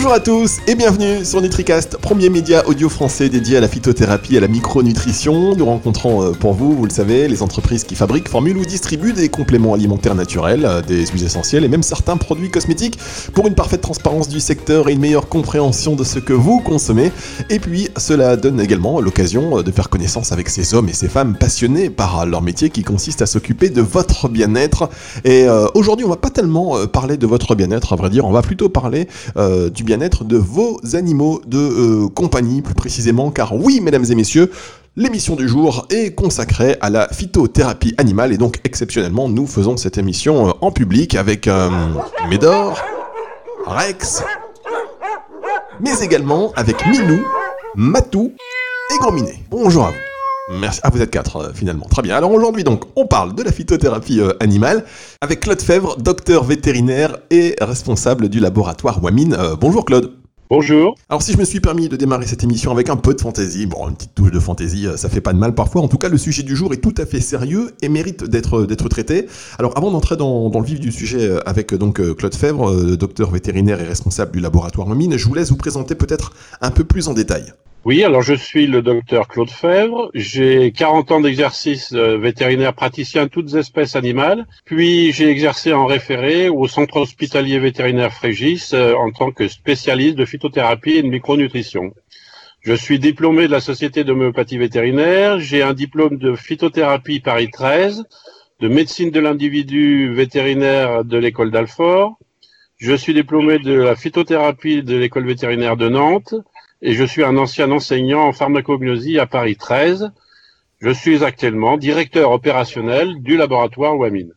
Bonjour à tous et bienvenue sur NutriCast, premier média audio français dédié à la phytothérapie et à la micronutrition. Nous rencontrons euh, pour vous, vous le savez, les entreprises qui fabriquent, formulent ou distribuent des compléments alimentaires naturels, euh, des huiles essentielles et même certains produits cosmétiques pour une parfaite transparence du secteur et une meilleure compréhension de ce que vous consommez. Et puis, cela donne également l'occasion euh, de faire connaissance avec ces hommes et ces femmes passionnés par leur métier qui consiste à s'occuper de votre bien-être. Et aujourd'hui, on va pas tellement parler de votre bien-être, à vrai dire, on va plutôt parler du bien-être de vos animaux de euh, compagnie, plus précisément, car oui, mesdames et messieurs, L'émission du jour est consacrée à la phytothérapie animale et donc exceptionnellement nous faisons cette émission euh, en public avec euh, Médor, Rex, mais également avec Minou, Matou et Grominet. Bonjour à vous. Merci. Ah, vous êtes quatre euh, finalement. Très bien. Alors aujourd'hui donc, on parle de la phytothérapie euh, animale avec Claude Fèvre, docteur vétérinaire et responsable du laboratoire Wamine. Euh, bonjour Claude. Bonjour. Alors si je me suis permis de démarrer cette émission avec un peu de fantaisie, bon une petite touche de fantaisie, ça fait pas de mal parfois. En tout cas, le sujet du jour est tout à fait sérieux et mérite d'être d'être traité. Alors avant d'entrer dans, le vif du sujet avec donc Claude Fèvre, docteur vétérinaire et responsable du laboratoire Wamine, je vous laisse vous présenter peut-être un peu plus en détail. Oui, alors je suis le docteur Claude Fèvre. J'ai 40 ans d'exercice vétérinaire praticien toutes espèces animales. Puis j'ai exercé en référé au centre hospitalier vétérinaire Frégis euh, en tant que spécialiste de phytothérapie et de micronutrition. Je suis diplômé de la Société d'homéopathie vétérinaire. J'ai un diplôme de phytothérapie Paris 13, de médecine de l'individu vétérinaire de l'école d'Alfort. Je suis diplômé de la phytothérapie de l'école vétérinaire de Nantes et je suis un ancien enseignant en pharmacognosie à Paris 13. Je suis actuellement directeur opérationnel du laboratoire WAMIN.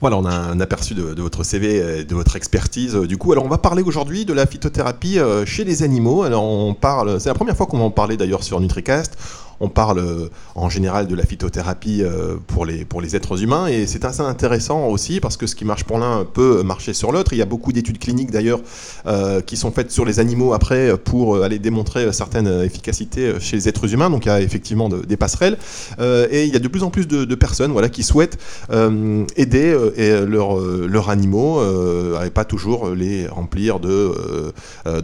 Voilà, on a un aperçu de, votre CV de votre expertise. Du coup, alors on va parler aujourd'hui de la phytothérapie euh, chez les animaux. Alors on parle, c'est la première fois qu'on va en parler d'ailleurs sur NutriCast. On parle euh, en général de la phytothérapie euh, pour les, pour les êtres humains et c'est assez intéressant aussi parce que ce qui marche pour l'un peut marcher sur l'autre. Il y a beaucoup d'études cliniques d'ailleurs euh, qui sont faites sur les animaux après pour aller démontrer certaines efficacités chez les êtres humains. Donc il y a effectivement des passerelles et il y a de plus en plus de, personnes voilà, qui souhaitent aider leurs animaux et pas toujours les remplir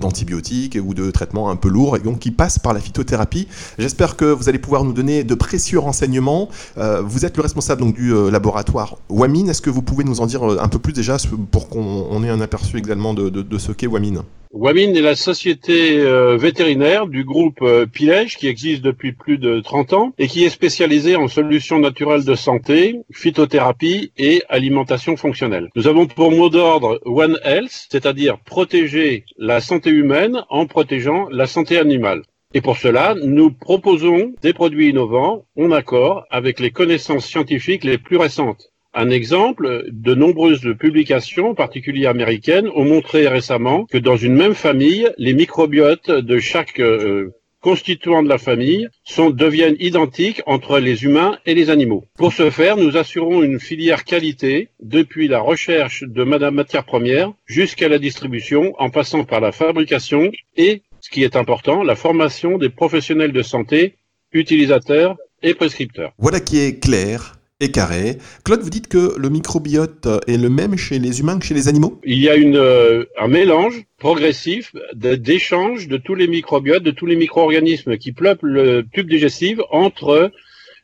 d'antibiotiques ou de traitements un peu lourds et donc qui passent par la phytothérapie. J'espère que vous allez pouvoir nous donner de précieux renseignements. Euh, vous êtes le responsable donc, du euh, laboratoire WAMIN. Est-ce que vous pouvez nous en dire euh, un peu plus déjà pour qu'on ait un aperçu également de, ce qu'est WAMIN WAMIN est la société vétérinaire du groupe Pilège qui existe depuis plus de 30 ans et qui est spécialisée en solutions naturelles de santé, phytothérapie et alimentation fonctionnelle. Nous avons pour mot d'ordre One Health, c'est-à-dire protéger la santé humaine en protégeant la santé animale. Et pour cela, nous proposons des produits innovants en accord avec les connaissances scientifiques les plus récentes. Un exemple, de nombreuses publications, en particulier américaines, ont montré récemment que dans une même famille, les microbiotes de chaque euh, constituant de la famille sont, deviennent identiques entre les humains et les animaux. Pour ce faire, nous assurons une filière qualité depuis la recherche de madame matière première jusqu'à la distribution en passant par la fabrication et ce qui est important, la formation des professionnels de santé, utilisateurs et prescripteurs. Voilà qui est clair et carré. Claude, vous dites que le microbiote est le même chez les humains que chez les animaux? Il y a une, euh, un mélange progressif d'échange de, tous les microbiotes, de tous les micro-organismes qui peuplent le tube digestif entre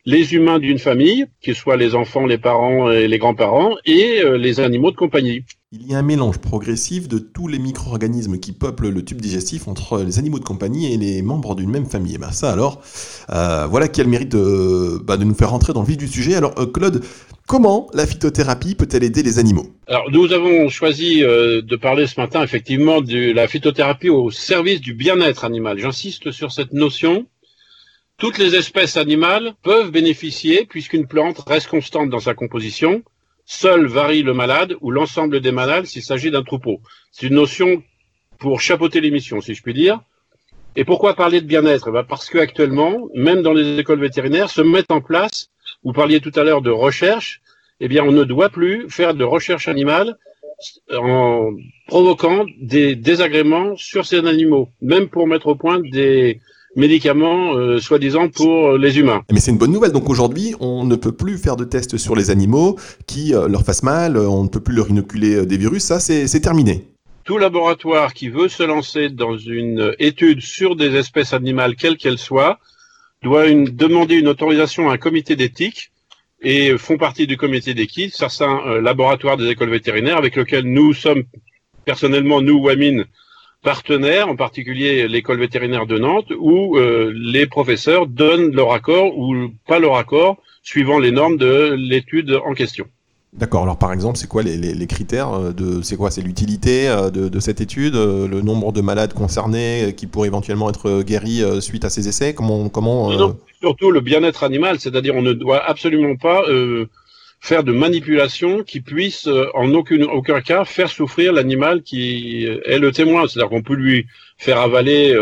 les humains d'une famille, qu'ils soient les enfants, les parents et les grands-parents, et euh, les animaux de compagnie. Il y a un mélange progressif de tous les micro-organismes qui peuplent le tube digestif entre les animaux de compagnie et les membres d'une même famille. Et ben ça alors, euh, voilà qui a le mérite de, bah, de, nous faire rentrer dans le vif du sujet. Alors euh, Claude, comment la phytothérapie peut-elle aider les animaux? Alors nous avons choisi de parler ce matin effectivement de la phytothérapie au service du bien-être animal. J'insiste sur cette notion toutes les espèces animales peuvent bénéficier, puisqu'une plante reste constante dans sa composition, seul varie le malade ou l'ensemble des malades s'il s'agit d'un troupeau. C'est une notion pour chapeauter l'émission, si je puis dire. Et pourquoi parler de bien-être? Ben Parce qu'actuellement, même dans les écoles vétérinaires, se mettent en place, vous parliez tout à l'heure de recherche, eh bien on ne doit plus faire de recherche animale en provoquant des désagréments sur ces animaux, même pour mettre au point des, médicaments euh, soi-disant pour les humains. Mais c'est une bonne nouvelle. Donc aujourd'hui, on ne peut plus faire de tests sur les animaux qui euh, leur fassent mal, on ne peut plus leur inoculer euh, des virus. Ça, c'est terminé. tout laboratoire qui veut se lancer dans une étude sur des espèces animales, quelles qu'elles soient, doit une, demander une autorisation à un comité d'éthique et font partie du comité d'éthique certains euh, laboratoires des écoles vétérinaires avec lesquels nous sommes personnellement, nous, WAMIN, partenaires, en particulier l'école vétérinaire de Nantes, où euh, les professeurs donnent leur accord ou pas leur accord suivant les normes de l'étude en question. D'accord. Alors par exemple, c'est quoi les, critères euh, de c'est quoi? C'est l'utilité euh, de, cette étude, le nombre de malades concernés qui pourraient éventuellement être guéris suite à ces essais? Comment comment non, surtout le bien-être animal, c'est-à-dire on ne doit absolument pas faire de manipulation qui puisse en aucun, aucun cas faire souffrir l'animal qui est le témoin. C'est-à-dire qu'on peut lui faire avaler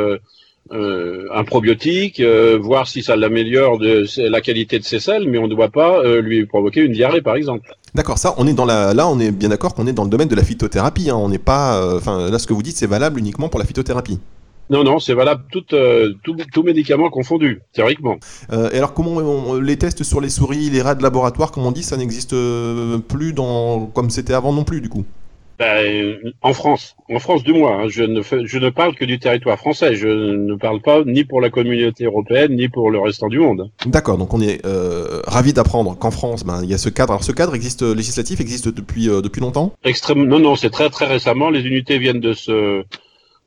euh, un probiotique, euh, voir si ça l'améliore de la qualité de ses selles, mais on ne doit pas euh, lui provoquer une diarrhée, par exemple. D'accord, ça, on est dans la, là, on est bien d'accord qu'on est dans le domaine de la phytothérapie. Hein. on n'est pas, enfin, là, ce que vous dites, c'est valable uniquement pour la phytothérapie. Non, non, c'est valable tout, tout, médicament confondu, théoriquement. et alors, comment les tests sur les souris, les rats de laboratoire, comme on dit, ça n'existe plus dans, comme c'était avant non plus, du coup? Ben, en France, en France du moins, hein, je, ne je ne parle que du territoire français, je ne parle pas ni pour la communauté européenne, ni pour le restant du monde. D'accord, donc on est euh, ravi d'apprendre qu'en France, ben, il y a ce cadre. Alors ce cadre existe, législatif existe depuis, euh, depuis longtemps? Extrêmement, non, non, c'est très très récemment, les unités viennent de se,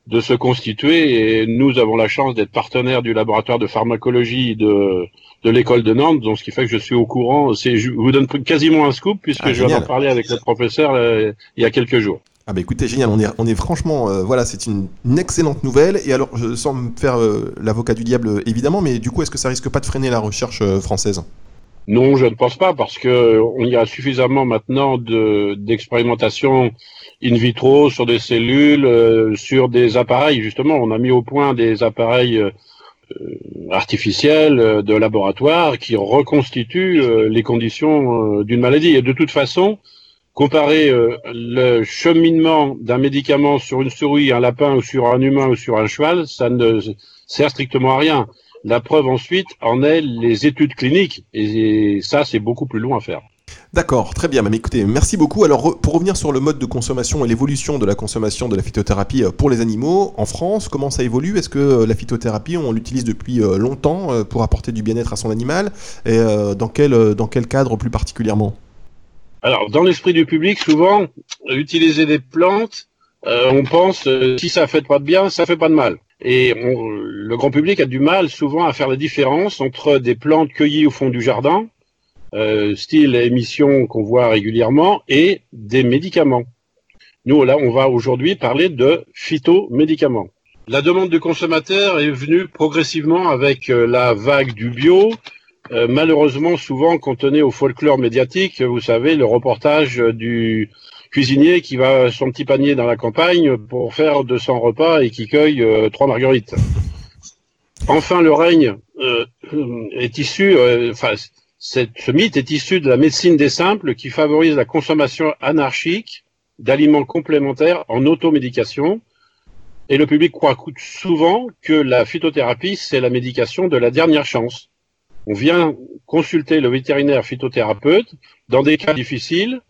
de se constituer et nous avons la chance d'être partenaires du laboratoire de pharmacologie de de l'école de Nantes, donc ce qui fait que je suis au courant. C'est, je vous donne quasiment un scoop puisque ah, je viens d'en parler avec le professeur euh, il y a quelques jours. Ah bah écoutez, génial, on est, on est franchement, euh, voilà, c'est une, excellente nouvelle. Et alors, je, sans me faire euh, l'avocat du diable, évidemment, mais du coup, est-ce que ça risque pas de freiner la recherche française? Non, je ne pense pas, parce que on y a suffisamment maintenant de, d'expérimentation in vitro sur des cellules, sur des appareils. Justement, on a mis au point des appareils euh, euh, de laboratoire qui reconstitue euh, les conditions d'une maladie. Et de toute façon, comparer le cheminement d'un médicament sur une souris, un lapin ou sur un humain ou sur un cheval, ça ne sert strictement à rien. La preuve ensuite en est les études cliniques et ça c'est beaucoup plus long à faire. D'accord, très bien. Mais écoutez, merci beaucoup. Alors, pour revenir sur le mode de consommation et l'évolution de la consommation de la phytothérapie euh, pour les animaux, en France, comment ça évolue? Est-ce que euh, la phytothérapie, on l'utilise depuis euh, longtemps pour apporter du bien-être à son animal? Et dans quel, dans quel cadre plus particulièrement? Alors, dans l'esprit du public, souvent, utiliser des plantes, on pense, si ça fait pas de bien, ça fait pas de mal. Et le grand public a du mal souvent à faire la différence entre des plantes cueillies au fond du jardin euh, style émission qu'on voit régulièrement, et des médicaments. Nous, là, on va aujourd'hui parler de phytomédicaments. La demande du consommateur est venue progressivement avec euh, la vague du bio, euh, malheureusement souvent contenue au folklore médiatique. Vous savez, le reportage du cuisinier qui va son petit panier dans la campagne pour faire 200 repas et qui cueille trois marguerites. Enfin, le règne est issu, enfin, ce mythe est issu de la médecine des simples qui favorise la consommation anarchique d'aliments complémentaires en automédication. Et le public croit souvent que la phytothérapie, c'est la médication de la dernière chance. On vient consulter le vétérinaire phytothérapeute dans des cas difficiles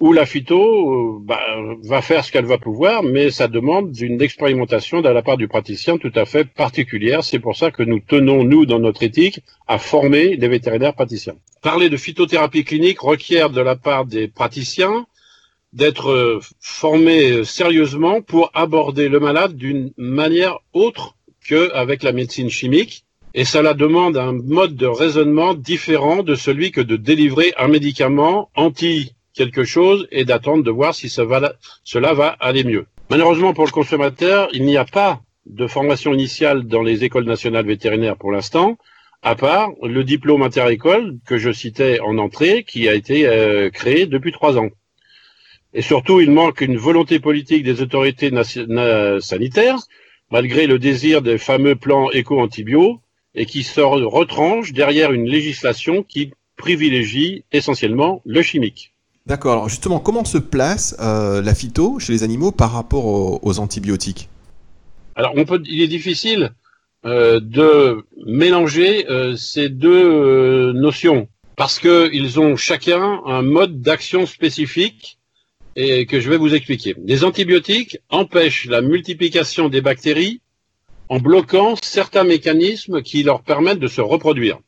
où la phyto euh, bah, va faire ce qu'elle va pouvoir, mais ça demande une expérimentation de la part du praticien tout à fait particulière. C'est pour ça que nous tenons, nous, dans notre éthique, à former des vétérinaires praticiens. Parler de phytothérapie clinique requiert de la part des praticiens d'être euh, formés sérieusement pour aborder le malade d'une manière autre qu'avec la médecine chimique. Et cela demande un mode de raisonnement différent de celui que de délivrer un médicament anti quelque chose et d'attendre de voir si cela va aller mieux. Malheureusement pour le consommateur, il n'y a pas de formation initiale dans les écoles nationales vétérinaires pour l'instant, à part le diplôme inter-école que je citais en entrée, qui a été euh, créé depuis trois ans. Et surtout, il manque une volonté politique des autorités sanitaires, malgré le désir des fameux plans éco-antibio, et qui se retranche derrière une législation qui privilégie essentiellement le chimique. D'accord. Alors justement, comment se place euh, la phyto chez les animaux par rapport aux, antibiotiques? Alors, il est difficile euh, de mélanger euh, ces deux notions parce qu'ils ont chacun un mode d'action spécifique et que je vais vous expliquer. Les antibiotiques empêchent la multiplication des bactéries en bloquant certains mécanismes qui leur permettent de se reproduire.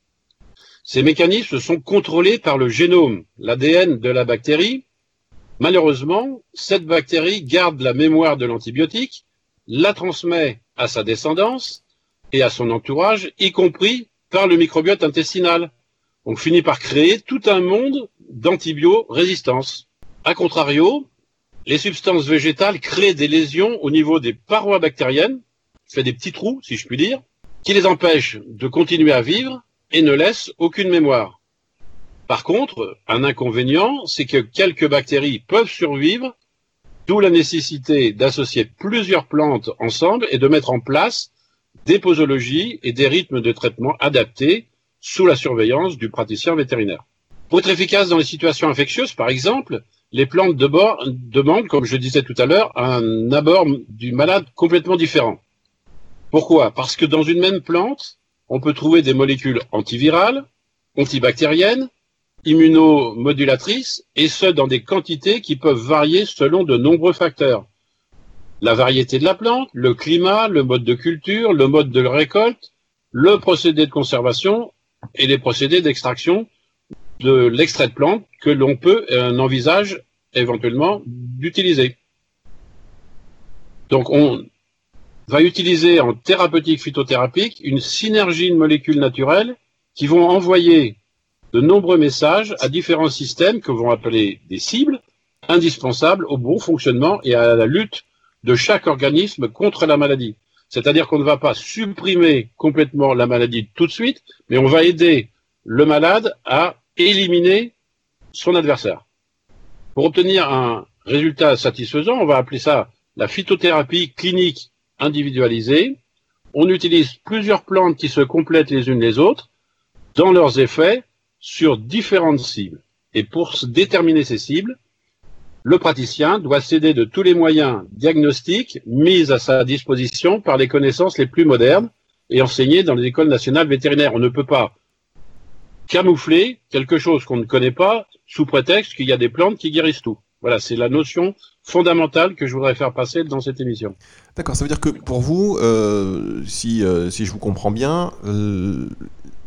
Ces mécanismes sont contrôlés par le génome, l'ADN de la bactérie. Malheureusement, cette bactérie garde la mémoire de l'antibiotique, la transmet à sa descendance et à son entourage, y compris par le microbiote intestinal. On finit par créer tout un monde d'antibiorésistance. A contrario, les substances végétales créent des lésions au niveau des parois bactériennes, fait des petits trous, si je puis dire, qui les empêchent de continuer à vivre et ne laissent aucune mémoire. Par contre, un inconvénient, c'est que quelques bactéries peuvent survivre, d'où la nécessité d'associer plusieurs plantes ensemble et de mettre en place des posologies et des rythmes de traitement adaptés sous la surveillance du praticien vétérinaire. Pour être efficace dans les situations infectieuses, par exemple, les plantes de bord demandent, comme je disais tout à l'heure, un abord du malade complètement différent. Pourquoi? Parce que dans une même plante, on peut trouver des molécules antivirales, antibactériennes, immunomodulatrices, et ce, dans des quantités qui peuvent varier selon de nombreux facteurs. La variété de la plante, le climat, le mode de culture, le mode de récolte, le procédé de conservation et les procédés d'extraction de l'extrait de plante que l'on peut euh, envisage éventuellement d'utiliser. Donc on va utiliser en thérapeutique phytothérapique une synergie de molécules naturelles qui vont envoyer de nombreux messages à différents systèmes que vont appeler des cibles indispensables au bon fonctionnement et à la lutte de chaque organisme contre la maladie. C'est-à-dire qu'on ne va pas supprimer complètement la maladie tout de suite, mais on va aider le malade à éliminer son adversaire. Pour obtenir un résultat satisfaisant, on va appeler ça la phytothérapie clinique individualisée. On utilise plusieurs plantes qui se complètent les unes les autres dans leurs effets sur différentes cibles. Et pour déterminer ces cibles, le praticien doit céder de tous les moyens diagnostiques mis à sa disposition par les connaissances les plus modernes et enseignés dans les écoles nationales vétérinaires. On ne peut pas camoufler quelque chose qu'on ne connaît pas sous prétexte qu'il y a des plantes qui guérissent tout. Voilà, c'est la notion fondamentale que je voudrais faire passer dans cette émission. D'accord, ça veut dire que pour vous, euh, si, euh, si je vous comprends bien, euh,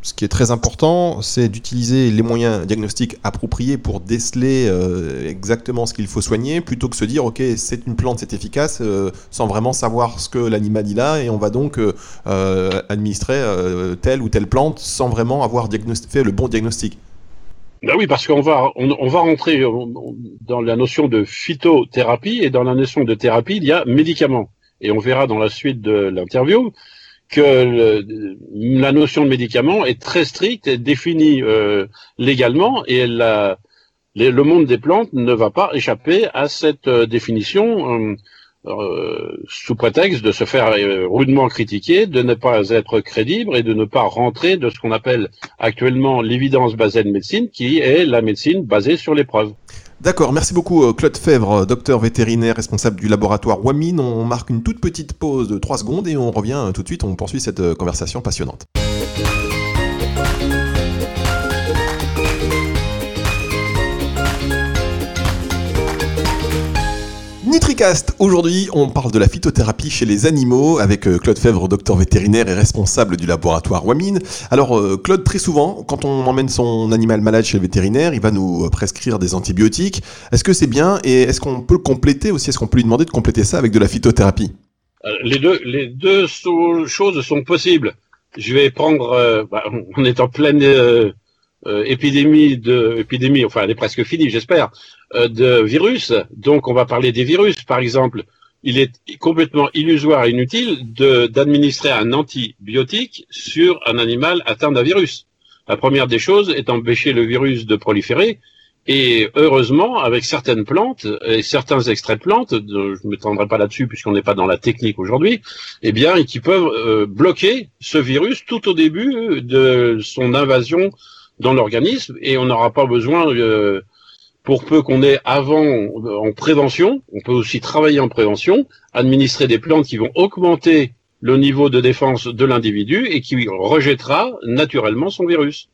ce qui est très important, c'est d'utiliser les moyens diagnostiques appropriés pour déceler exactement ce qu'il faut soigner, plutôt que se dire, ok, c'est une plante, c'est efficace, sans vraiment savoir ce que l'animal il a, et on va donc administrer telle ou telle plante sans vraiment avoir fait le bon diagnostic. Ben oui, parce qu'on va, on, va rentrer dans la notion de phytothérapie, et dans la notion de thérapie, il y a médicaments. Et on verra dans la suite de l'interview que la notion de médicament est très stricte et définie euh, légalement et la, le monde des plantes ne va pas échapper à cette euh, définition euh, sous prétexte de se faire rudement critiquer, de ne pas être crédible et de ne pas rentrer de ce qu'on appelle actuellement l'évidence basée de médecine, qui est la médecine basée sur les preuves. D'accord, merci beaucoup euh, Claude Fèvre, euh, docteur vétérinaire responsable du laboratoire Wamine. On marque une toute petite pause de 3 secondes et on revient euh, tout de suite, on poursuit cette conversation passionnante. NutriCast, aujourd'hui on parle de la phytothérapie chez les animaux avec euh, Claude Fèvre, docteur vétérinaire et responsable du laboratoire Wamine. Alors euh, Claude, très souvent, quand on emmène son animal malade chez le vétérinaire, il va nous euh, prescrire des antibiotiques. Est-ce que c'est bien et est-ce qu'on peut le compléter aussi? Est-ce qu'on peut lui demander de compléter ça avec de la phytothérapie? Les deux, les deux choses sont possibles. Je vais prendre, bah, on est en pleine épidémie de, épidémie, enfin elle est presque finie, j'espère, de virus. Donc on va parler des virus, par exemple. Il est complètement illusoire et inutile d'administrer un antibiotique sur un animal atteint d'un virus. La première des choses est d'empêcher le virus de proliférer. Et heureusement, avec certaines plantes et certains extraits de plantes, je ne m'étendrai pas là-dessus puisqu'on n'est pas dans la technique aujourd'hui, eh bien, qui peuvent euh, bloquer ce virus tout au début de son invasion dans l'organisme et on n'aura pas besoin euh, pour peu qu'on ait avant en prévention, on peut aussi travailler en prévention, administrer des plantes qui vont augmenter le niveau de défense de l'individu et qui rejettera naturellement son virus.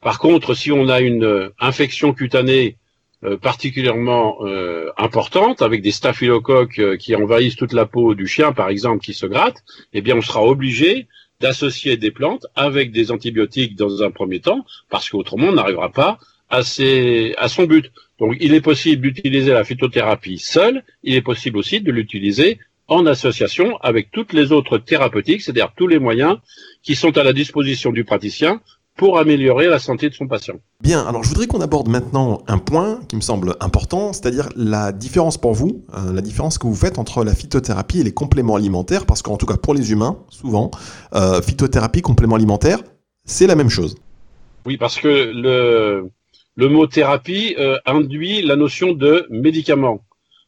Par contre, si on a une infection cutanée euh, particulièrement euh, importante, avec des staphylocoques euh, qui envahissent toute la peau du chien, par exemple, qui se gratte, eh bien, on sera obligé d'associer des plantes avec des antibiotiques dans un premier temps, parce qu'autrement, on n'arrivera pas à, ses, à son but. Donc, il est possible d'utiliser la phytothérapie seule, il est possible aussi de l'utiliser en association avec toutes les autres thérapeutiques, c'est-à-dire tous les moyens qui sont à la disposition du praticien pour améliorer la santé de son patient. Bien, alors je voudrais qu'on aborde maintenant un point qui me semble important, c'est-à-dire la différence pour vous, euh, la différence que vous faites entre la phytothérapie et les compléments alimentaires, parce qu'en tout cas pour les humains, souvent, euh, phytothérapie, complément alimentaire, c'est la même chose. Oui, parce que le, le mot thérapie euh, induit la notion de médicament.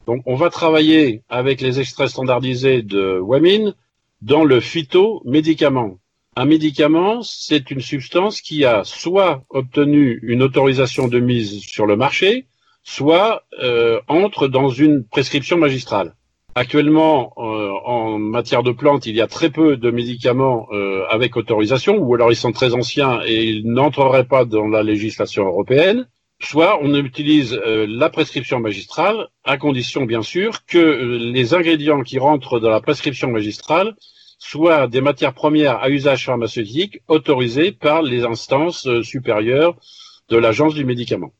Donc on va travailler avec les extraits standardisés de Wamin dans le phytomédicament. Un médicament, c'est une substance qui a soit obtenu une autorisation de mise sur le marché, soit euh, entre dans une prescription magistrale. Actuellement, euh, en matière de plantes, il y a très peu de médicaments euh, avec autorisation, ou alors ils sont très anciens et ils n'entreraient pas dans la législation européenne. Soit on utilise la prescription magistrale, à condition bien sûr que les ingrédients qui rentrent dans la prescription magistrale soit des matières premières à usage pharmaceutique autorisées par les instances euh, supérieures de l'agence du médicament.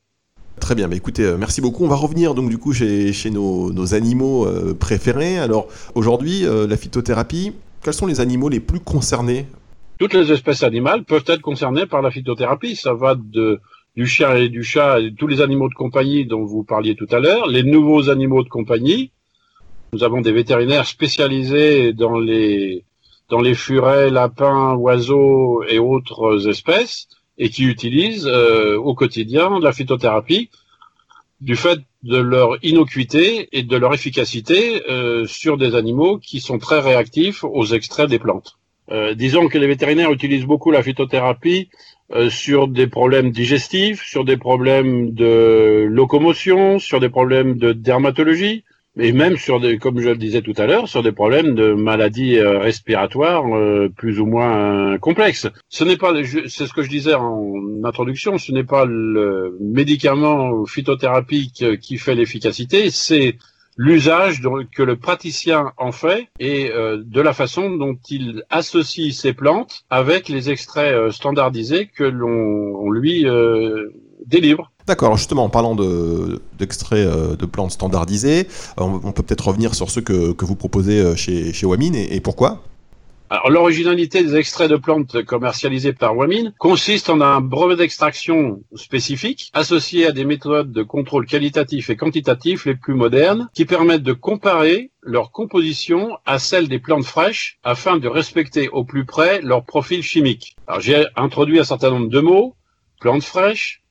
Très bien, mais écoutez, euh, merci beaucoup. On va revenir donc du coup chez, nos, animaux euh, préférés. Alors aujourd'hui, la phytothérapie, quels sont les animaux les plus concernés? Toutes les espèces animales peuvent être concernées par la phytothérapie. Ça va de, du chien et du chat, et tous les animaux de compagnie dont vous parliez tout à l'heure, les nouveaux animaux de compagnie. Nous avons des vétérinaires spécialisés dans les dans les furets, lapins, oiseaux et autres espèces, et qui utilisent euh, au quotidien la phytothérapie du fait de leur innocuité et de leur efficacité euh, sur des animaux qui sont très réactifs aux extraits des plantes. Euh, disons que les vétérinaires utilisent beaucoup la phytothérapie sur des problèmes digestifs, sur des problèmes de locomotion, sur des problèmes de dermatologie, et même sur des, comme je le disais tout à l'heure, sur des problèmes de maladies euh, respiratoires euh, plus ou moins complexes. Ce n'est pas, c'est ce que je disais en introduction, ce n'est pas le médicament phytothérapique qui fait l'efficacité, c'est l'usage que le praticien en fait et euh, de la façon dont il associe ces plantes avec les extraits standardisés que l'on lui délivre. D'accord, justement, en parlant d'extraits euh, de, plantes standardisées, on, peut peut-être revenir sur ceux que, vous proposez euh, chez, chez Wamin et, pourquoi? Alors l'originalité des extraits de plantes commercialisés par Wamin consiste en un brevet d'extraction spécifique associé à des méthodes de contrôle qualitatif et quantitatif les plus modernes qui permettent de comparer leur composition à celle des plantes fraîches afin de respecter au plus près leur profil chimique. Alors j'ai introduit un certain nombre de mots, plantes fraîches,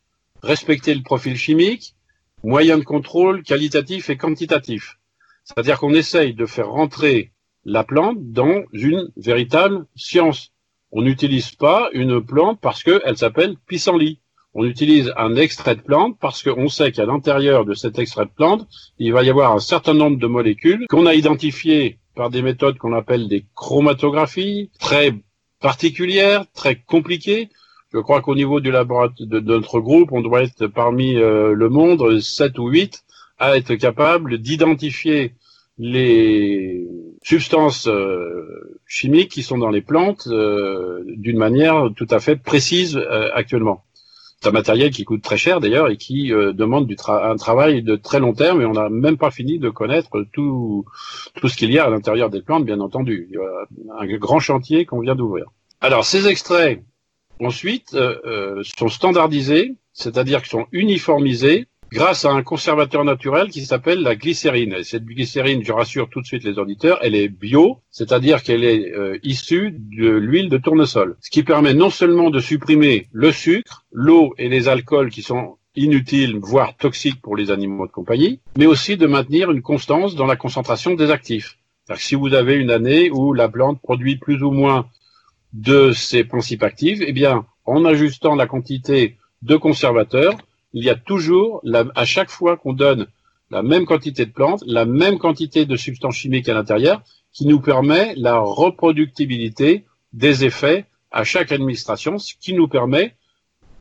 respecter le profil chimique, moyen de contrôle qualitatif et quantitatif. C'est-à-dire qu'on essaye de faire rentrer la plante dans une véritable science. On n'utilise pas une plante parce qu'elle s'appelle pissenlit. On utilise un extrait de plante parce qu'on sait qu'à l'intérieur de cet extrait de plante, il va y avoir un certain nombre de molécules qu'on a identifiées par des méthodes qu'on appelle des chromatographies, très particulières, très compliquées, je crois qu'au niveau du laboratoire de, notre groupe, on doit être parmi euh, le monde 7 ou 8 à être capable d'identifier les substances euh, chimiques qui sont dans les plantes euh, d'une manière tout à fait précise actuellement. C'est un matériel qui coûte très cher d'ailleurs et qui demande du un travail de très long terme et on n'a même pas fini de connaître tout, tout ce qu'il y a à l'intérieur des plantes, bien entendu. Il y a un grand chantier qu'on vient d'ouvrir. Alors ces extraits ensuite euh, euh, sont standardisés, c'est-à-dire qu'ils sont uniformisés grâce à un conservateur naturel qui s'appelle la glycérine. Et cette glycérine, je rassure tout de suite les auditeurs, elle est bio, c'est-à-dire qu'elle est euh, issue de l'huile de tournesol, ce qui permet non seulement de supprimer le sucre, l'eau et les alcools qui sont inutiles, voire toxiques pour les animaux de compagnie, mais aussi de maintenir une constance dans la concentration des actifs. si vous avez une année où la plante produit plus ou moins de ces principes actifs, eh bien, en ajustant la quantité de conservateurs, il y a toujours, à chaque fois qu'on donne la même quantité de plantes, la même quantité de substances chimiques à l'intérieur, qui nous permet la reproductibilité des effets à chaque administration, ce qui nous permet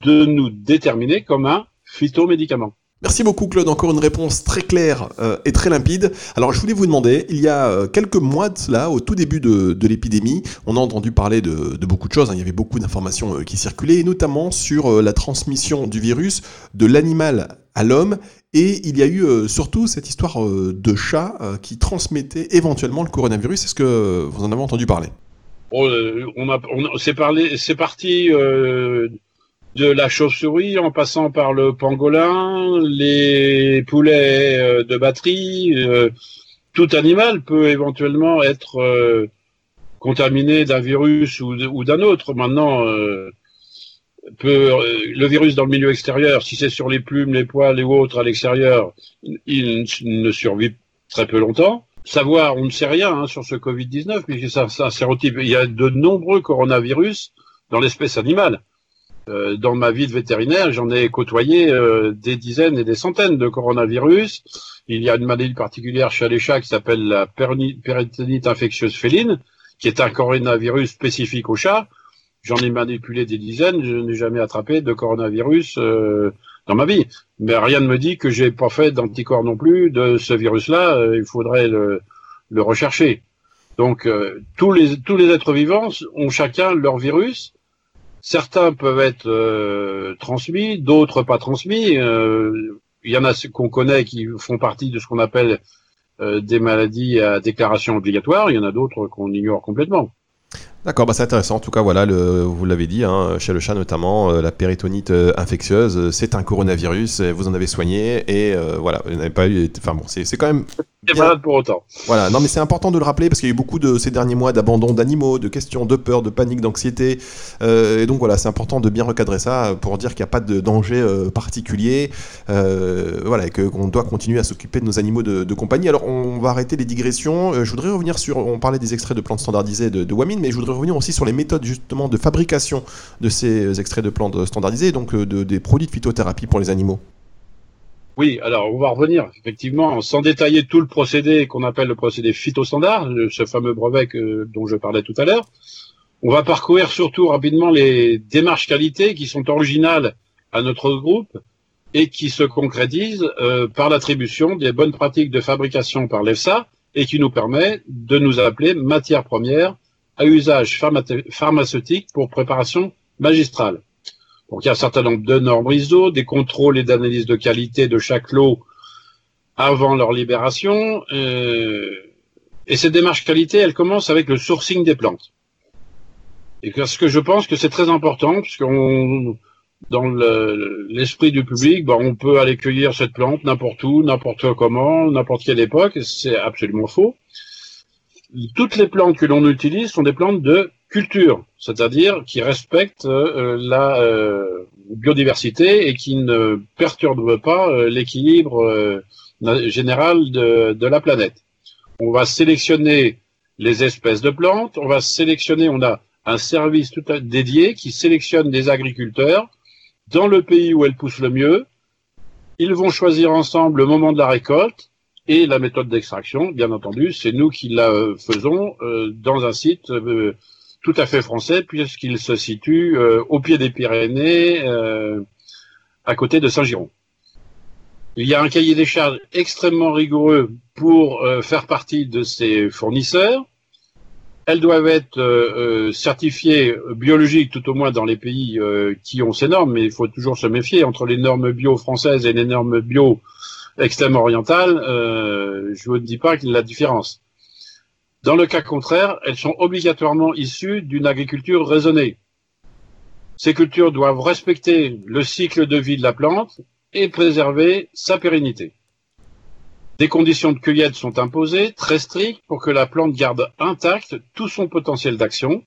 de nous déterminer comme un phytomédicament. Merci beaucoup Claude, encore une réponse très claire euh, et très limpide. Alors je voulais vous demander, il y a euh, quelques mois de cela, au tout début de, l'épidémie, on a entendu parler de, beaucoup de choses, hein. il y avait beaucoup d'informations euh, qui circulaient, notamment sur la transmission du virus de l'animal à l'homme, et il y a eu surtout cette histoire de chat qui transmettait éventuellement le coronavirus. Est-ce que vous en avez entendu parler? Oh, on a, c'est, parlé, c'est parti de la chauve-souris en passant par le pangolin, les poulets euh, de batterie, euh, tout animal peut éventuellement être euh, contaminé d'un virus ou, d'un autre. Maintenant, peut, le virus dans le milieu extérieur, si c'est sur les plumes, les poils et autres à l'extérieur, il ne survit très peu longtemps. Savoir, on ne sait rien hein, sur ce Covid-19, mais c'est un sérotype. Il y a de nombreux coronavirus dans l'espèce animale. Euh, dans ma vie de vétérinaire, j'en ai côtoyé euh, des dizaines et des centaines de coronavirus. Il y a une maladie particulière chez les chats qui s'appelle la péritonite infectieuse féline, qui est un coronavirus spécifique aux chats. J'en ai manipulé des dizaines, je n'ai jamais attrapé de coronavirus euh, dans ma vie. Mais rien ne me dit que j'ai pas fait d'anticorps non plus de ce virus-là. il faudrait le, le, rechercher. Donc tous les tous les êtres vivants ont chacun leur virus Certains peuvent être euh, transmis, d'autres pas transmis. Euh, il y en a qu'on connaît qui font partie de ce qu'on appelle euh, des maladies à déclaration obligatoire. Il y en a d'autres qu'on ignore complètement. D'accord, bah c'est intéressant. En tout cas, voilà, le, vous l'avez dit, hein, chez le chat notamment, la péritonite infectieuse, c'est un coronavirus. Vous en avez soigné et voilà, vous n'avez pas eu. Enfin bon, c'est quand même malade pour autant. Voilà, non mais c'est important de le rappeler parce qu'il y a eu beaucoup de ces derniers mois d'abandon d'animaux, de questions de peur, de panique, d'anxiété. Euh, et donc voilà, c'est important de bien recadrer ça pour dire qu'il n'y a pas de danger euh, particulier. Euh, voilà, et qu'on doit continuer à s'occuper de nos animaux de, compagnie. Alors on va arrêter les digressions. je voudrais revenir sur, on parlait des extraits de plantes standardisées de, de Wamin, mais je voudrais revenir aussi sur les méthodes justement de fabrication de ces extraits de plantes standardisées, donc de, des produits de phytothérapie pour les animaux. Oui, alors on va revenir effectivement sans détailler tout le procédé qu'on appelle le procédé phytostandard, ce fameux brevet dont je parlais tout à l'heure. On va parcourir surtout rapidement les démarches qualité qui sont originales à notre groupe et qui se concrétisent euh, par l'attribution des bonnes pratiques de fabrication par l'EFSA et qui nous permet de nous appeler matière première à usage pharmaceutique pour préparation magistrale. Donc il y a un certain nombre de normes ISO, des contrôles et d'analyse de qualité de chaque lot avant leur libération. Euh, et cette démarche qualité, elle commence avec le sourcing des plantes. Et parce que je pense que c'est très important, qu'on dans l'esprit du public, bah, on peut aller cueillir cette plante n'importe où, n'importe comment, n'importe quelle époque. C'est absolument faux. Toutes les plantes que l'on utilise sont des plantes de culture, c'est-à-dire qui respecte euh, la euh, biodiversité et qui ne perturbe pas euh, l'équilibre général de, de, la planète. On va sélectionner les espèces de plantes, on va sélectionner, on a un service tout à, dédié qui sélectionne des agriculteurs dans le pays où elles poussent le mieux. Ils vont choisir ensemble le moment de la récolte et la méthode d'extraction, bien entendu, c'est nous qui la faisons dans un site tout à fait français puisqu'il se situe euh, au pied des Pyrénées, euh, à côté de Saint-Giron. Il y a un cahier des charges extrêmement rigoureux pour euh, faire partie de ces fournisseurs. Elles doivent être certifiées biologiques, tout au moins dans les pays qui ont ces normes, mais il faut toujours se méfier entre les normes bio françaises et les normes bio extrême orientales. je ne dis pas qu'il y a la différence. Dans le cas contraire, elles sont obligatoirement issues d'une agriculture raisonnée. Ces cultures doivent respecter le cycle de vie de la plante et préserver sa pérennité. Des conditions de cueillette sont imposées, très strictes, pour que la plante garde intact tout son potentiel d'action.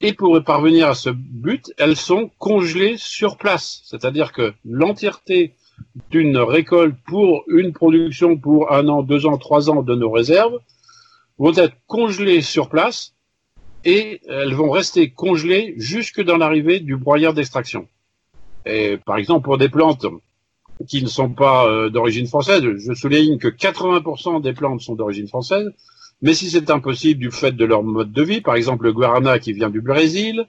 Et pour parvenir à ce but, elles sont congelées sur place. C'est-à-dire que l'entièreté d'une récolte pour une production pour un an, deux ans, trois ans de nos réserves vont être congelées sur place et elles vont rester congelées jusque dans l'arrivée du broyeur d'extraction. Et par exemple, pour des plantes qui ne sont pas euh, d'origine française, je souligne que 80% des plantes sont d'origine française, mais si c'est impossible du fait de leur mode de vie, par exemple le guarana qui vient du Brésil,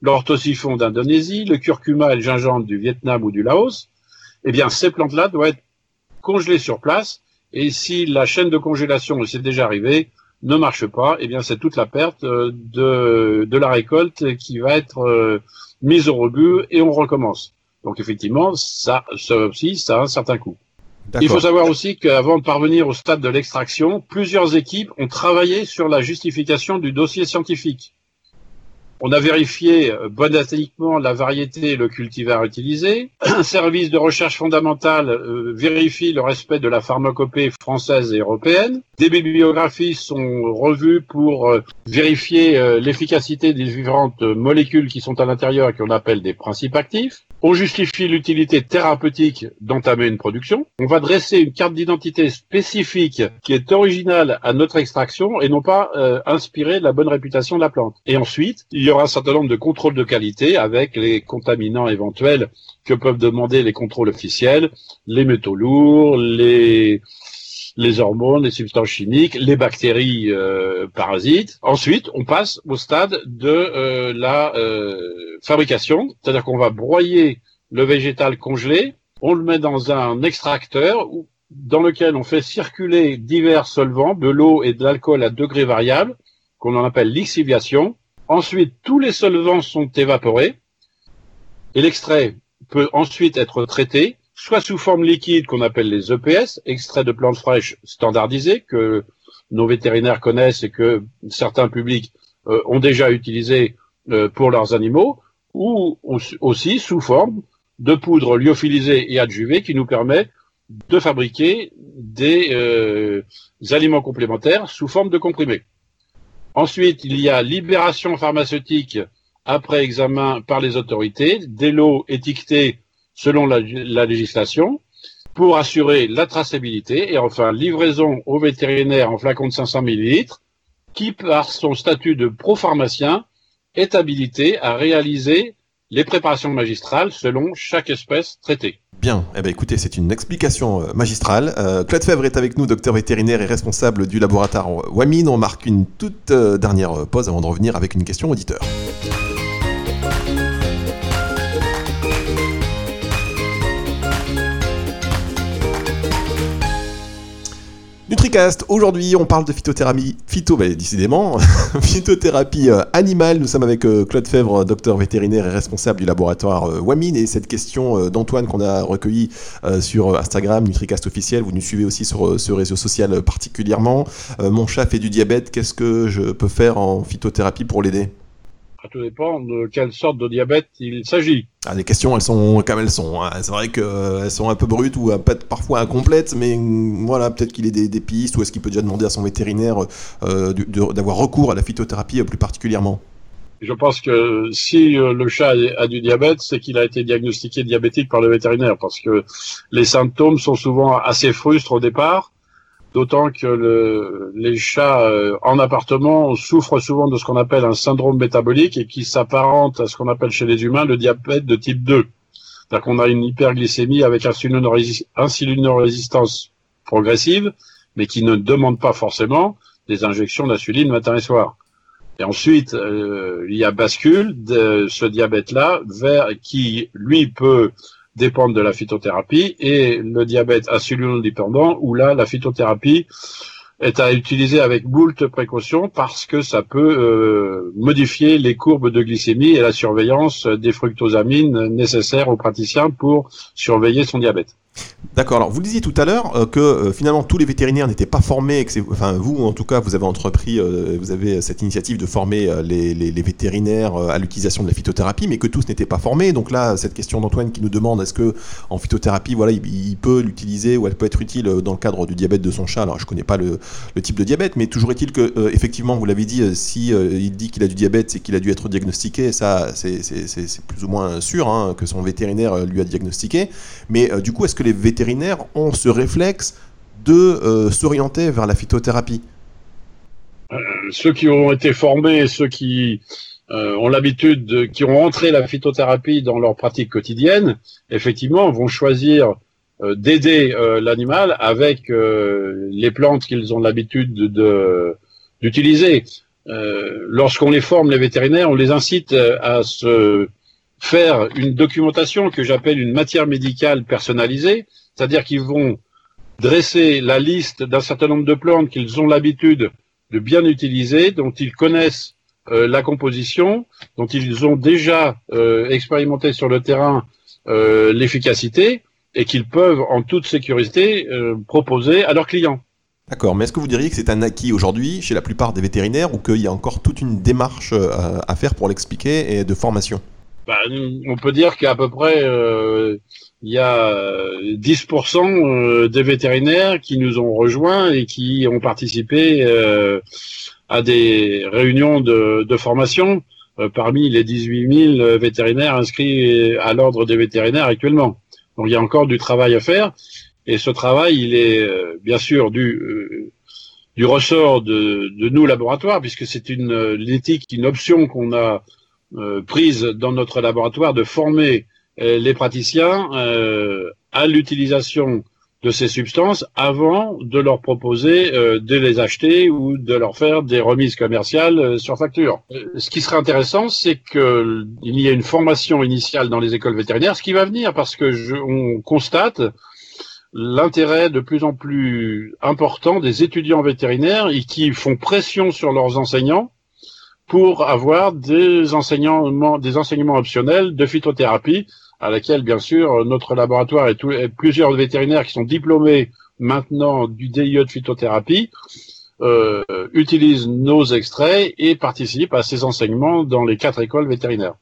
l'orthosiphon d'Indonésie, le curcuma et le gingembre du Vietnam ou du Laos, eh bien ces plantes-là doivent être congelées sur place. Et si la chaîne de congélation, c'est déjà arrivé, ne marche pas, eh bien c'est toute la perte euh, de, de la récolte qui va être euh, mise au rebut et on recommence. Donc effectivement, ça, ça aussi, ça a un certain coût. Il faut savoir aussi qu'avant de parvenir au stade de l'extraction, plusieurs équipes ont travaillé sur la justification du dossier scientifique. On a vérifié euh, botaniquement la variété et le cultivar utilisé. Un service de recherche fondamentale euh, vérifie le respect de la pharmacopée française et européenne. Des bibliographies sont revues pour euh, vérifier l'efficacité des différentes molécules qui sont à l'intérieur et qu'on appelle des principes actifs. On justifie l'utilité thérapeutique d'entamer une production. On va dresser une carte d'identité spécifique qui est originale à notre extraction et non pas euh, inspirée de la bonne réputation de la plante. Et ensuite, il y aura un certain nombre de contrôles de qualité avec les contaminants éventuels que peuvent demander les contrôles officiels, les métaux lourds, les les hormones, les substances chimiques, les bactéries euh, parasites. Ensuite, on passe au stade de euh, la euh, fabrication, c'est-à-dire qu'on va broyer le végétal congelé, on le met dans un extracteur dans lequel on fait circuler divers solvants, de l'eau et de l'alcool à degrés variables, qu'on en appelle lixiviation. Ensuite, tous les solvants sont évaporés et l'extrait peut ensuite être traité soit sous forme liquide qu'on appelle les EPS, extraits de plantes fraîches standardisés, que nos vétérinaires connaissent et que certains publics euh, ont déjà utilisé euh, pour leurs animaux, ou aussi sous forme de poudre lyophilisée et adjuvée qui nous permet de fabriquer des euh, aliments complémentaires sous forme de comprimés. Ensuite, il y a libération pharmaceutique après examen par les autorités, des lots étiquetés selon la, législation pour assurer la traçabilité et enfin livraison au vétérinaire en flacon de 500 millilitres qui, par son statut de pro-pharmacien, est habilité à réaliser les préparations magistrales selon chaque espèce traitée. Bien, eh ben écoutez, c'est une explication euh, magistrale. Euh, Claude Fèvre est avec nous, docteur vétérinaire et responsable du laboratoire Wamine. On marque une toute euh, dernière pause avant de revenir avec une question auditeur. NutriCast, aujourd'hui on parle de phytothérapie, phyto, bah, décidément, phytothérapie euh, animale. Nous sommes avec euh, Claude Fèvre, docteur vétérinaire et responsable du laboratoire euh, Wamine. Et cette question d'Antoine qu'on a recueillie sur Instagram, NutriCast officiel, vous nous suivez aussi sur ce réseau social particulièrement. mon chat fait du diabète, qu'est-ce que je peux faire en phytothérapie pour l'aider? Tout dépend de quelle sorte de diabète il s'agit. Ah, les questions, elles sont comme elles sont. Hein. C'est vrai qu'elles sont un peu brutes ou parfois incomplètes, mais mm, voilà, peut-être qu'il ait des, pistes ou est-ce qu'il peut déjà demander à son vétérinaire euh, d'avoir recours à la phytothérapie plus particulièrement je pense que si euh, le chat a du diabète, c'est qu'il a été diagnostiqué diabétique par le vétérinaire, parce que les symptômes sont souvent assez frustres au départ, D'autant que le, les chats euh, en appartement souffrent souvent de ce qu'on appelle un syndrome métabolique et qui s'apparente à ce qu'on appelle chez les humains le diabète de type 2. C'est-à-dire qu'on a une hyperglycémie avec insulinorésistance progressive, mais qui ne demande pas forcément des injections d'insuline matin et soir. Et ensuite, euh, il y a bascule de ce diabète-là vers qui, lui, peut dépendent de la phytothérapie et le diabète insulino-dépendant où là la phytothérapie est à utiliser avec moult précautions parce que ça peut euh, modifier les courbes de glycémie et la surveillance des fructosamines nécessaires aux praticiens pour surveiller son diabète. D'accord. Alors, vous disiez tout à l'heure euh, que euh, finalement tous les vétérinaires n'étaient pas formés, enfin vous en tout cas, vous avez entrepris, euh, vous avez cette initiative de former les, vétérinaires à l'utilisation de la phytothérapie, mais que tous n'étaient pas formés. Donc là, cette question d'Antoine qui nous demande est-ce que en phytothérapie, voilà, il, peut l'utiliser ou elle peut être utile dans le cadre du diabète de son chat? Alors, je connais pas le, type de diabète, mais toujours est-il que effectivement, vous l'avez dit, si il dit qu'il a du diabète, c'est qu'il a dû être diagnostiqué. Ça, c'est plus ou moins sûr hein, que son vétérinaire lui a diagnostiqué. Mais du coup, est-ce que les vétérinaires ont ce réflexe de euh, s'orienter vers la phytothérapie euh, Ceux qui ont été formés, ceux qui euh, ont l'habitude, qui ont entré la phytothérapie dans leur pratique quotidienne, effectivement, vont choisir d'aider l'animal avec les plantes qu'ils ont l'habitude d'utiliser. Lorsqu'on les forme, les vétérinaires, on les incite à se faire une documentation que j'appelle une matière médicale personnalisée, c'est-à-dire qu'ils vont dresser la liste d'un certain nombre de plantes qu'ils ont l'habitude de bien utiliser, dont ils connaissent euh, la composition, dont ils ont déjà euh, expérimenté sur le terrain euh, l'efficacité, et qu'ils peuvent en toute sécurité proposer à leurs clients. D'accord, mais est-ce que vous diriez que c'est un acquis aujourd'hui chez la plupart des vétérinaires ou qu'il y a encore toute une démarche à faire pour l'expliquer et de formation? Bah, On peut dire qu'à peu près il y a 10% des vétérinaires qui nous ont rejoints et qui ont participé à des réunions de, formation euh, parmi les 18 000 vétérinaires inscrits à l'ordre des vétérinaires actuellement. Donc il y a encore du travail à faire et ce travail, il est euh, bien sûr du euh, du ressort de, de nous laboratoires puisque c'est une l'éthique, une option qu'on a prise dans notre laboratoire de former les praticiens à l'utilisation de ces substances avant de leur proposer euh, de les acheter ou de leur faire des remises commerciales euh, sur facture. Euh, ce qui serait intéressant, c'est qu'il y ait une formation initiale dans les écoles vétérinaires, ce qui va venir parce que je, on constate l'intérêt de plus en plus important des étudiants vétérinaires et qui font pression sur leurs enseignants pour avoir des enseignements, optionnels de phytothérapie à laquelle, bien sûr, notre laboratoire et, plusieurs vétérinaires qui sont diplômés maintenant du DIE de phytothérapie euh, utilisent nos extraits et participent à ces enseignements dans les quatre écoles vétérinaires.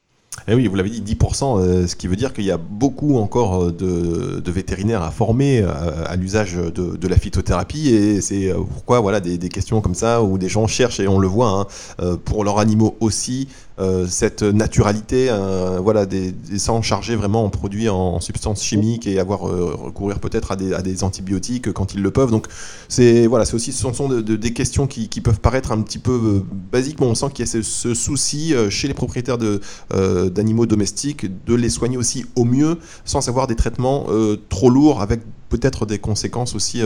Eh oui, vous l'avez dit, 10%, euh, ce qui veut dire qu'il y a beaucoup encore euh, de, vétérinaires à former à, l'usage de, la phytothérapie. Et c'est pourquoi voilà des, questions comme ça où des gens cherchent et on le voit hein, pour leurs animaux aussi euh, cette naturalité, euh, voilà, des, sangs chargés vraiment en produits en, substances chimiques et avoir euh, recourir peut-être à des, antibiotiques quand ils le peuvent. Donc c'est voilà, c'est aussi ce sont de, des questions qui, peuvent paraître un petit peu basiques, mais on sent qu'il y a ce, souci chez les propriétaires d'animaux domestiques de les soigner aussi au mieux sans avoir des traitements trop lourds avec peut-être des conséquences aussi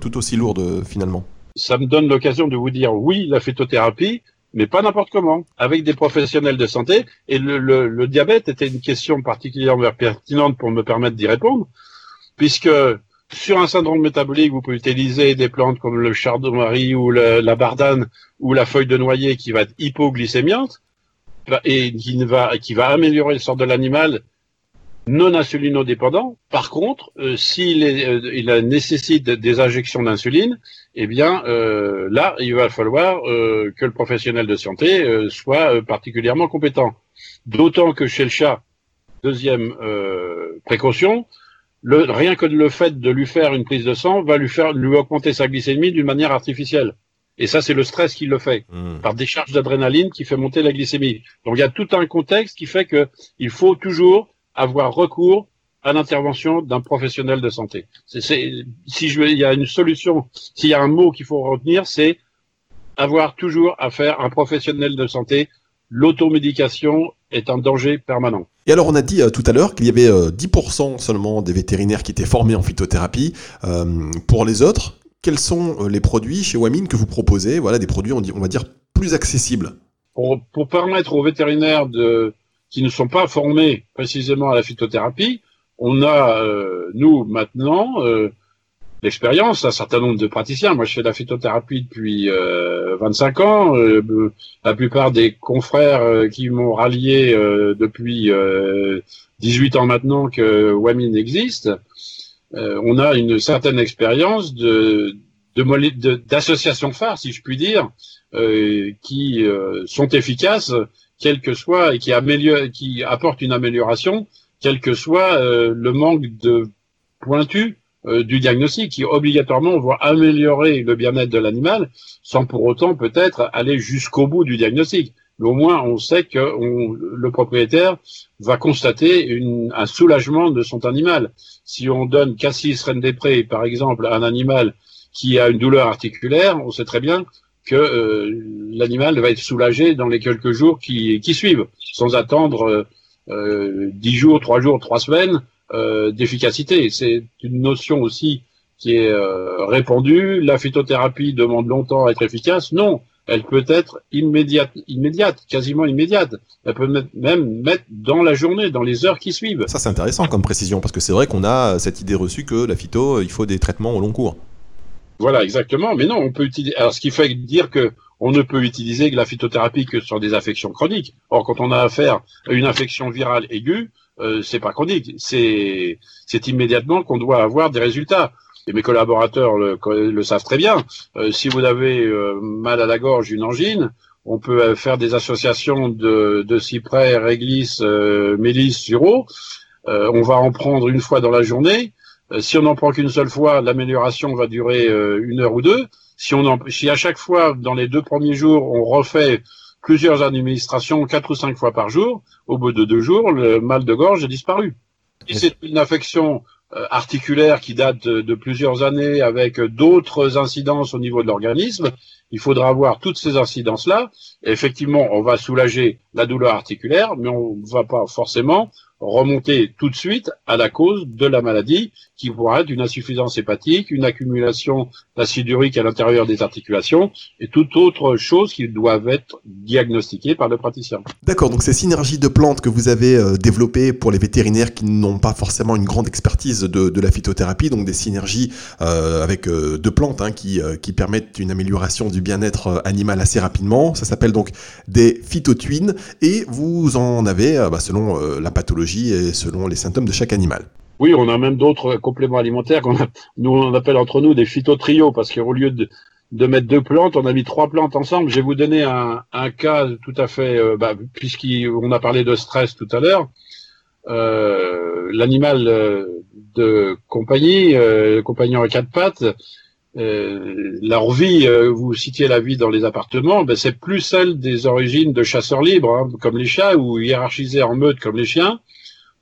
tout aussi lourdes finalement. Ça me donne l'occasion de vous dire oui, la phytothérapie, mais pas n'importe comment, avec des professionnels de santé. Et le, le, le, diabète était une question particulièrement pertinente pour me permettre d'y répondre, puisque sur un syndrome métabolique, vous pouvez utiliser des plantes comme le chardonnay ou la bardane ou la feuille de noyer qui va être hypoglycémiante et qui va, qui va améliorer le sort de l'animal non insulinodépendant. Par contre, euh, s'il euh, il nécessite des injections d'insuline, eh bien euh, là, il va falloir euh, que le professionnel de santé soit particulièrement compétent. D'autant que chez le chat, deuxième précaution, le, rien que le fait de lui faire une prise de sang va lui faire lui augmenter sa glycémie d'une manière artificielle. Et ça, c'est le stress qui le fait, mmh. par décharge d'adrénaline qui fait monter la glycémie. Donc il y a tout un contexte qui fait que il faut toujours avoir recours à l'intervention d'un professionnel de santé. Si je, il y a une solution, s'il y a un mot qu'il faut retenir, c'est avoir toujours affaire à un professionnel de santé. L'automédication est un danger permanent. Et alors on a dit euh, tout à l'heure qu'il y avait 10% euh, seulement des vétérinaires qui étaient formés en phytothérapie. Euh, pour les autres, quels sont les produits chez Wamin que vous proposez? Voilà, des produits, on, dit, on va dire, plus accessibles. Pour, pour permettre aux vétérinaires de, qui ne sont pas formés précisément à la phytothérapie, on a, euh, nous, maintenant, euh, l'expérience, un certain nombre de praticiens. Moi, je fais de la phytothérapie depuis 25 euh, ans. la plupart des confrères qui m'ont rallié depuis 18 ans maintenant que WAMIN existe, on a une certaine expérience d'associations phares, si je puis dire, qui sont efficaces quel que soit, et qui, améliore, qui apporte une amélioration, quel que soit euh, le manque de pointu euh, du diagnostic, qui obligatoirement va améliorer le bien-être de l'animal, sans pour autant peut-être aller jusqu'au bout du diagnostic. Mais au moins, on sait que le propriétaire va constater un soulagement de son animal. Si on donne Cassis Rendepré, par exemple, à un animal qui a une douleur articulaire, on sait très bien que euh, l'animal va être soulagé dans les quelques jours qui, qui suivent, sans attendre euh, dix jours, trois jours, trois semaines euh, d'efficacité. C'est une notion aussi qui est répandue. La phytothérapie demande longtemps à être efficace. Non, elle peut être immédiate, immédiate, quasiment immédiate. Elle peut même mettre dans la journée, dans les heures qui suivent. Ça, c'est intéressant comme précision, parce que c'est vrai qu'on a cette idée reçue que la phyto, il faut des traitements au long cours. Voilà, exactement. Mais non, on peut utiliser. Alors, ce qui fait dire que on ne peut utiliser la phytothérapie que sur des affections chroniques. Or, quand on a affaire à une infection virale aiguë, euh, c'est pas chronique, c'est c'est immédiatement qu'on doit avoir des résultats. Et mes collaborateurs le, savent très bien. Euh, si vous avez euh, mal à la gorge, une angine, on peut euh, faire des associations de, de cyprès, réglisse, mélisse, sureau. on va en prendre une fois dans la journée. Si on n'en prend qu'une seule fois, l'amélioration va durer une heure ou deux. Si, on en, si à chaque fois, dans les deux premiers jours, on refait plusieurs administrations, quatre ou cinq fois par jour, au bout de deux jours, le mal de gorge a disparu. Si c'est une affection euh, articulaire qui date de, plusieurs années avec d'autres incidences au niveau de l'organisme, il faudra avoir toutes ces incidences-là. Effectivement, on va soulager la douleur articulaire, mais on ne va pas forcément remonter tout de suite à la cause de la maladie, qui pourrait être une insuffisance hépatique, une accumulation d'acide urique à l'intérieur des articulations, et toute autre chose qui doivent être diagnostiquées par le praticien. D'accord, donc ces synergies de plantes que vous avez euh, développées pour les vétérinaires qui n'ont pas forcément une grande expertise de, la phytothérapie, donc des synergies euh, avec euh, deux plantes hein, qui, qui permettent une amélioration du bien-être animal assez rapidement, ça s'appelle donc des phytotuines, et vous en avez, bah, selon la pathologie, et selon les symptômes de chaque animal. Oui, on a même d'autres compléments alimentaires qu'on nous on appelle entre nous des phytotrios parce qu'au lieu de, mettre deux plantes, on a mis trois plantes ensemble. Je vais vous donner un, cas tout à fait, euh, bah, puisqu'on a parlé de stress tout à l'heure. Euh, L'animal euh, de compagnie, euh, compagnon à quatre pattes, euh, leur vie, vous citiez la vie dans les appartements, ben c'est plus celle des origines de chasseurs libres, hein, comme les chats, ou hiérarchisés en meute comme les chiens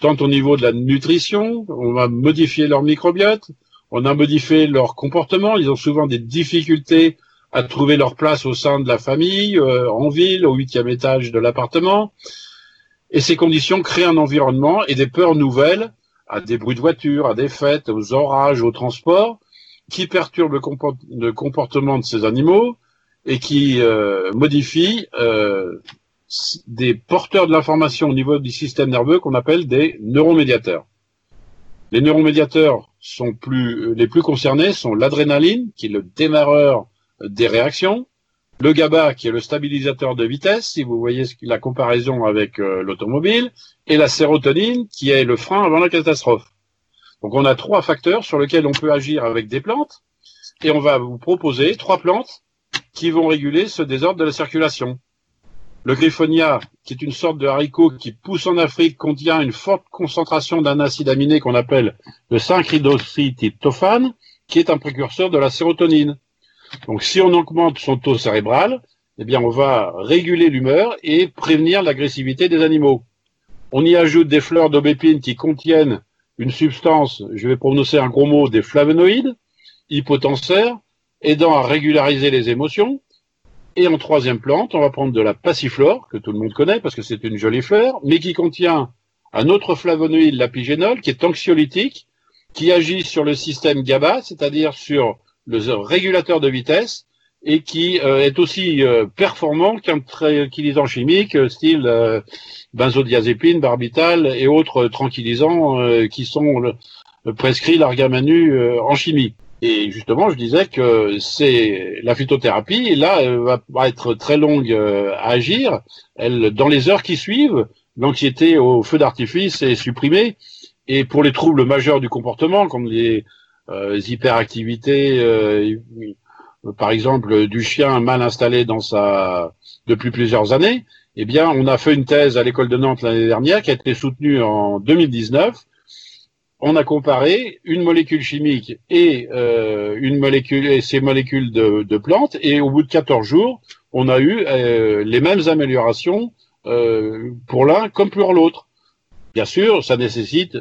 tant au niveau de la nutrition, on va modifier leur microbiote, on a modifié leur comportement, ils ont souvent des difficultés à trouver leur place au sein de la famille, euh, en ville, au huitième étage de l'appartement. Et ces conditions créent un environnement et des peurs nouvelles à des bruits de voiture, à des fêtes, aux orages, au transport, qui perturbent le, comportement de ces animaux et qui euh, modifient euh, des porteurs de l'information au niveau du système nerveux qu'on appelle des neuromédiateurs. Les neuromédiateurs sont plus, les plus concernés sont l'adrénaline, qui est le démarreur des réactions, le GABA, qui est le stabilisateur de vitesse, si vous voyez la comparaison avec euh, l'automobile, et la sérotonine, qui est le frein avant la catastrophe. Donc on a trois facteurs sur lesquels on peut agir avec des plantes, et on va vous proposer trois plantes qui vont réguler ce désordre de la circulation. Le griffonia, qui est une sorte de haricot qui pousse en Afrique, contient une forte concentration d'un acide aminé qu'on appelle le 5-hydroxytryptophane, qui est un précurseur de la sérotonine. Donc si on augmente son taux cérébral, eh bien on va réguler l'humeur et prévenir l'agressivité des animaux. On y ajoute des fleurs d'aubépine qui contiennent une substance, je vais prononcer un gros mot, des flavonoïdes, hypotensaires, aidant à régulariser les émotions, et en troisième plante, on va prendre de la passiflore, que tout le monde connaît parce que c'est une jolie fleur, mais qui contient un autre flavonoïde, l'apigénol, qui est anxiolytique, qui agit sur le système GABA, c'est-à-dire sur le régulateur de vitesse, et qui euh, est aussi euh, performant qu'un tranquillisant chimique, euh, style benzodiazépine, barbital et autres tranquillisants qui sont prescrits l'argamanu en chimie. Et justement, je disais que c'est la phytothérapie, là, va être très longue à agir. Elle, dans les heures qui suivent, l'anxiété au feu d'artifice est supprimée. Et pour les troubles majeurs du comportement, comme les, euh, hyperactivités, euh, par exemple, du chien mal installé dans sa depuis plusieurs années, eh bien, on a fait une thèse à l'école de Nantes l'année dernière qui a été soutenue en 2019 on a comparé une molécule chimique et euh, une molécule et ces molécules de, plantes et au bout de 14 jours, on a eu euh, les mêmes améliorations euh, pour l'un comme pour l'autre. Bien sûr, ça nécessite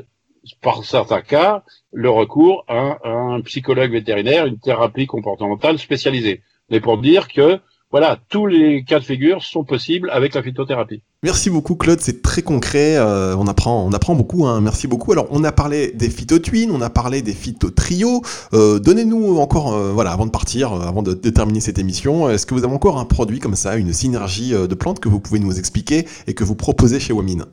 par certains cas le recours à, un psychologue vétérinaire, une thérapie comportementale spécialisée. Mais pour dire que voilà, tous les cas de figure sont possibles avec la phytothérapie. Merci beaucoup Claude, c'est très concret, euh, on apprend on apprend beaucoup, hein. merci beaucoup. Alors on a parlé des phytotwins, on a parlé des phytotrios, euh, donnez-nous encore, euh, voilà, avant de partir, avant de, terminer cette émission, est-ce que vous avez encore un produit comme ça, une synergie de plantes que vous pouvez nous expliquer et que vous proposez chez Wamin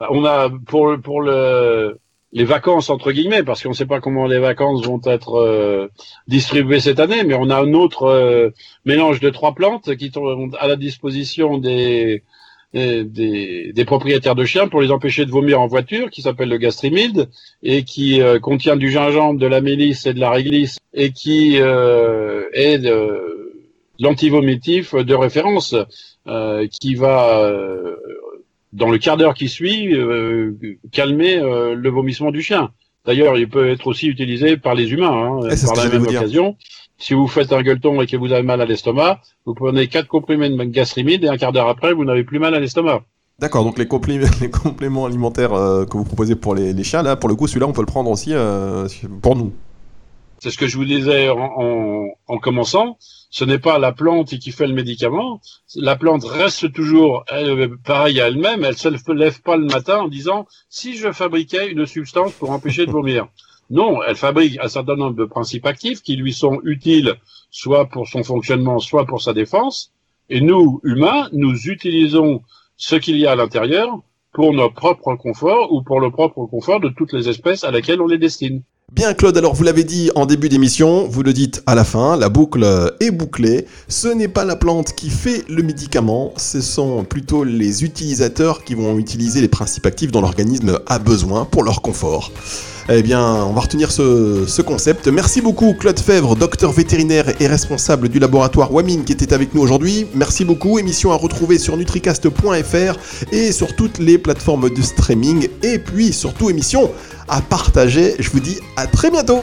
On a pour, pour le, les vacances entre guillemets, parce qu'on ne sait pas comment les vacances vont être euh, distribuées cette année, mais on a un autre euh, mélange de trois plantes qui sont à la disposition des, des, des, propriétaires de chiens pour les empêcher de vomir en voiture, qui s'appelle le gastrimide et qui euh, contient du gingembre, de la mélisse et de la réglisse et qui est l'antivomitif de référence qui va dans le quart d'heure qui suit, euh, calmer euh, le vomissement du chien. D'ailleurs, il peut être aussi utilisé par les humains, hein, eh, par la même occasion. Si vous faites un gueuleton et que vous avez mal à l'estomac, vous prenez quatre comprimés de gastrimide et un quart d'heure après, vous n'avez plus mal à l'estomac. D'accord, donc les, les, compléments alimentaires euh, que vous proposez pour les, les, chiens, là, pour le coup, celui-là, on peut le prendre aussi pour nous. C'est ce que je vous disais en, en, commençant. Ce n'est pas la plante qui fait le médicament. La plante reste toujours pareille à elle-même. Elle ne se lève pas le matin en disant si je fabriquais une substance pour empêcher de vomir. Non, elle fabrique un certain nombre de principes actifs qui lui sont utiles soit pour son fonctionnement, soit pour sa défense. Et nous, humains, nous utilisons ce qu'il y a à l'intérieur pour notre propre confort ou pour le propre confort de toutes les espèces à laquelle on les destine. Bien Claude, alors vous l'avez dit en début d'émission, vous le dites à la fin, la boucle est bouclée. Ce n'est pas la plante qui fait le médicament, ce sont plutôt les utilisateurs qui vont utiliser les principes actifs dont l'organisme a besoin pour leur confort. Eh bien, on va retenir ce, concept. Merci beaucoup Claude Fèvre, docteur vétérinaire et responsable du laboratoire Wamin qui était avec nous aujourd'hui. Merci beaucoup. Émission à retrouver sur nutricast.fr et sur toutes les plateformes de streaming. Et puis surtout émission à partager. Je vous dis à très bientôt